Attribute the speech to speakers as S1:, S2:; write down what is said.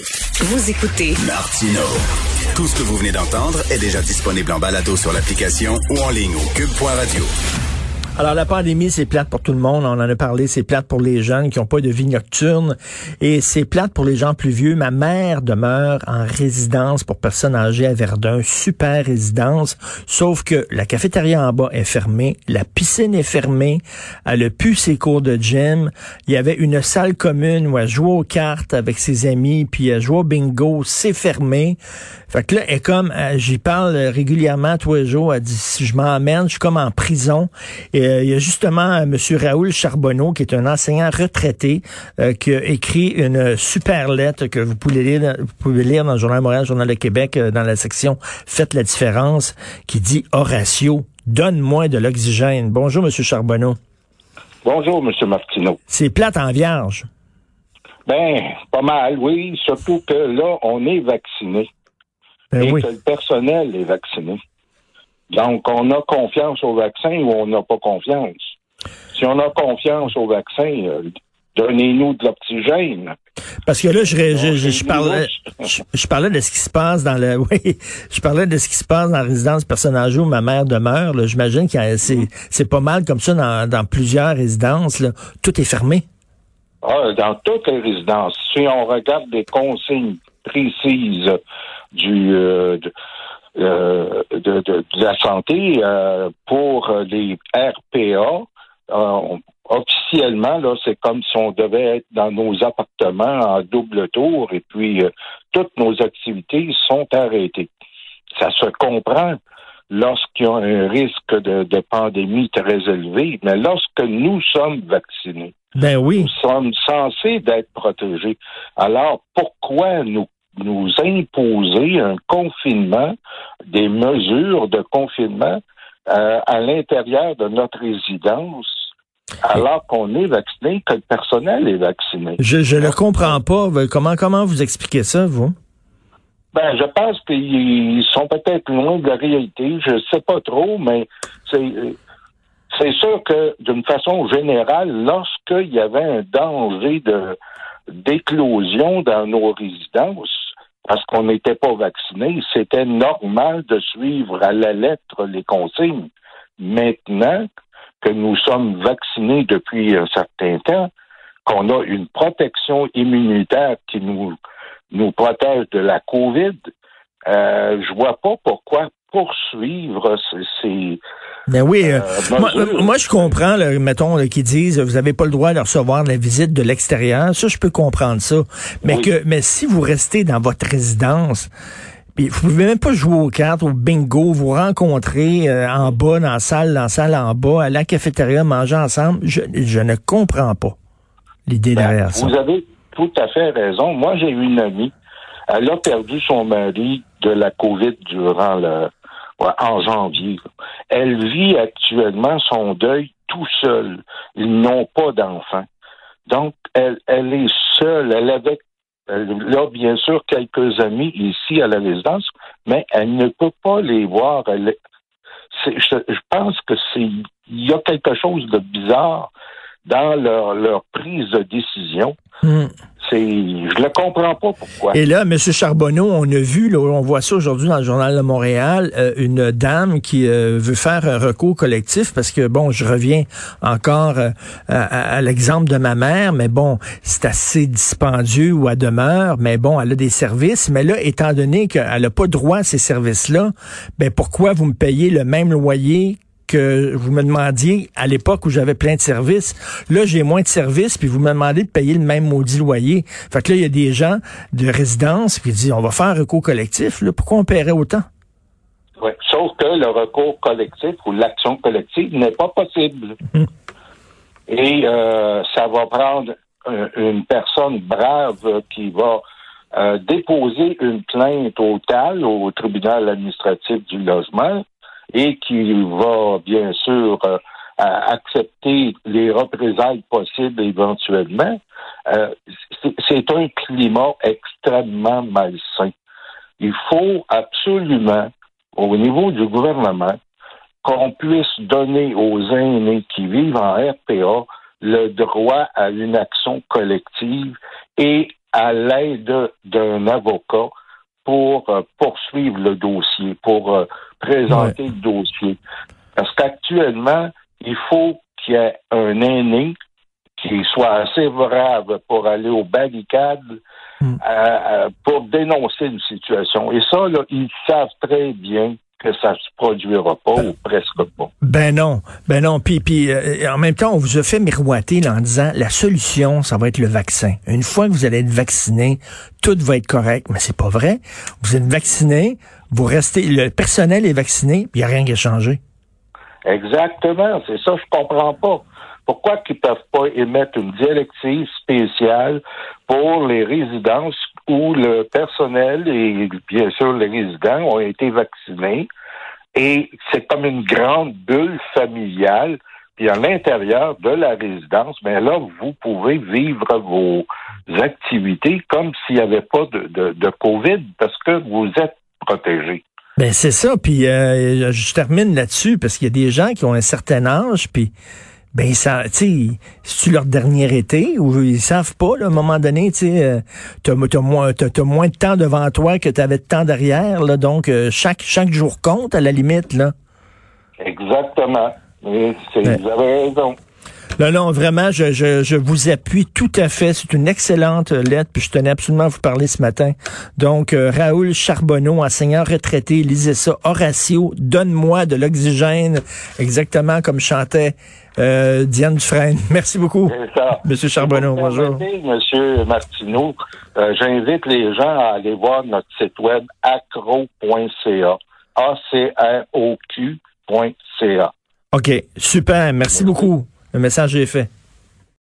S1: Vous écoutez
S2: Martino. Tout ce que vous venez d'entendre est déjà disponible en balado sur l'application ou en ligne au cube.radio.
S3: Alors la pandémie, c'est plate pour tout le monde. On en a parlé, c'est plate pour les jeunes qui n'ont pas de vie nocturne et c'est plate pour les gens plus vieux. Ma mère demeure en résidence pour personnes âgées à Verdun, super résidence, sauf que la cafétéria en bas est fermée, la piscine est fermée, elle a pu ses cours de gym. Il y avait une salle commune où elle jouait aux cartes avec ses amis, puis elle jouait au bingo, c'est fermé. Fait que là, elle est comme, euh, j'y parle régulièrement tous les jours, elle dit, si je m'emmène, je suis comme en prison. Euh, il y a justement M. Raoul Charbonneau, qui est un enseignant retraité, euh, qui a écrit une super lettre que vous pouvez lire, vous pouvez lire dans le Journal Montréal, Journal de Québec, dans la section Faites la différence, qui dit Horatio, donne-moi de l'oxygène. Bonjour, M. Charbonneau.
S4: Bonjour, M. Martineau.
S3: C'est plate en vierge.
S4: Ben, pas mal, oui. Surtout que là, on est vacciné.
S3: Ben
S4: et
S3: oui.
S4: que le personnel est vacciné. Donc, on a confiance au vaccin ou on n'a pas confiance? Si on a confiance au vaccin, euh, donnez-nous de l'oxygène.
S3: Parce que là, je, je, je, je
S4: Non,
S3: parlais, je, je parlais de ce qui se passe dans le, oui, je parlais de ce qui se passe dans la résidence personne âgée où ma mère demeure. J'imagine que c'est, c'est pas mal comme ça dans, dans plusieurs résidences. Là. Tout est fermé.
S4: Ah, dans toutes les résidences, si on regarde des consignes précises du euh, de, euh, de, de- de la santé euh, pour les RPA, euh, officiellement, là, c'est comme si on devait être dans nos appartements en double tour et puis euh, toutes nos activités sont arrêtées. Ça se comprend lorsqu'il y a un risque de, de pandémie très élevé, mais lorsque nous sommes vaccinés,
S3: Ben oui.
S4: nous sommes censés d'être protégés. Alors, pourquoi nous, nous imposer un confinement, des mesures de confinement euh, à l'intérieur de notre résidence alors qu'on est vacciné, que le personnel est vacciné?
S3: Je, je le comprends pas. Comment, comment vous expliquez ça, vous?
S4: Ben, je pense qu'ils sont peut-être loin de la réalité. Je sais pas trop, mais c'est c'est sûr que d'une façon générale, lorsqu'il y avait un danger de d'éclosion dans nos résidences, parce qu'on n'était pas vacciné, c'était normal de suivre à la lettre les consignes. Maintenant que nous sommes vaccinés depuis un certain temps, qu'on a une protection immunitaire qui nous nous protège de la COVID, euh, je vois pas pourquoi poursuivre ces, ces
S3: Ben oui. euh,
S4: Euh,
S3: moi, je comprends, là, mettons, là, qu'ils disent, vous avez pas le droit de recevoir la visite de l'extérieur. Ça, je peux comprendre ça. Mais
S4: Oui.
S3: que, mais si vous restez dans votre résidence, puis vous pouvez même pas jouer aux cartes, au bingo, vous rencontrer euh, en bas, dans la salle, dans la salle en bas, à la cafétéria, manger ensemble. Je, je ne comprends pas l'idée
S4: Ben,
S3: derrière ça.
S4: Vous avez tout à fait raison. Moi, j'ai une amie. Elle a perdu son mari de la COVID durant le en janvier. Elle vit actuellement son deuil tout seul. Ils n'ont pas d'enfants. Donc, elle, est seule. Elle avait elle a bien sûr quelques amis ici à la résidence, mais elle ne peut pas les voir. Je, je pense que c'est il y a quelque chose de bizarre dans leur, leur prise de décision.
S3: Hmm.
S4: C'est, je le comprends pas pourquoi.
S3: Et là, M. Charbonneau, on a vu, là, on voit ça aujourd'hui dans le Journal de Montréal, euh, une dame qui euh, veut faire un recours collectif parce que, bon, je reviens encore euh, à, à l'exemple de ma mère, mais bon, c'est assez dispendieux où elle demeure, mais bon, elle a des services. Mais là, étant donné qu'elle n'a pas droit à ces services-là, ben pourquoi vous me payez le même loyer que vous me demandiez à l'époque où j'avais plein de services. Là, j'ai moins de services, puis vous me demandez de payer le même maudit loyer. Fait que là, il y a des gens de résidence qui disent, on va faire un recours collectif. Là. Pourquoi on paierait autant?
S4: Ouais. Sauf que le recours collectif ou l'action collective n'est pas possible.
S3: Mm.
S4: Et euh, ça va prendre un- une personne brave qui va euh, déposer une plainte au TAL, au tribunal administratif du logement, et qui va bien sûr euh, accepter les représailles possibles éventuellement. Euh, c'est un climat extrêmement malsain. Il faut absolument, au niveau du gouvernement, qu'on puisse donner aux aînés qui vivent en RPA le droit à une action collective et à l'aide d'un avocat pour euh, poursuivre le dossier, pour euh, présenter le dossier. Parce qu'actuellement, il faut qu'il y ait un aîné qui soit assez brave pour aller aux barricades hmm. euh, pour dénoncer une situation. Et ça, là, ils savent très bien que ça se produira pas ou presque pas.
S3: Ben non, ben non. Puis, puis euh, en même temps, on vous a fait miroiter en disant la solution, ça va être le vaccin. Une fois que vous allez être vacciné, tout va être correct. Mais c'est pas vrai. Vous êtes vacciné, vous restez, le personnel est vacciné, puis il n'y a rien qui a changé.
S4: Exactement, c'est ça, je comprends pas. Pourquoi qu'ils peuvent pas émettre une directive spéciale pour les résidences où le personnel et bien sûr les résidents ont été vaccinés et c'est comme une grande bulle familiale. Puis à l'intérieur de la résidence, mais là, vous pouvez vivre vos activités comme s'il n'y avait pas de, de, COVID parce que vous êtes protégé.
S3: Ben c'est ça. Puis euh, je termine là-dessus parce qu'il y a des gens qui ont un certain âge, puis ben ça, tu c'est leur dernier été ou ils savent pas là, à un moment donné, tu sais, euh, t'as, moins, moins de temps devant toi que tu avais de temps derrière, là, donc euh, chaque chaque jour compte à la limite là.
S4: Exactement. Vous avez raison.
S3: Non, non, vraiment, je, je, je, vous appuie tout à fait. C'est une excellente lettre, puis je tenais absolument à vous parler ce matin. Donc, euh, Raoul Charbonneau, enseignant retraité, lisez ça. Horatio, donne-moi de l'oxygène, exactement comme chantait euh, Diane Dufresne. Merci beaucoup. Monsieur Charbonneau, bonjour.
S4: Monsieur Martineau, euh, j'invite les gens à aller voir notre site web acro.ca. A-C-R-O-Q.ca.
S3: OK, super. Merci beaucoup. Le message est fait.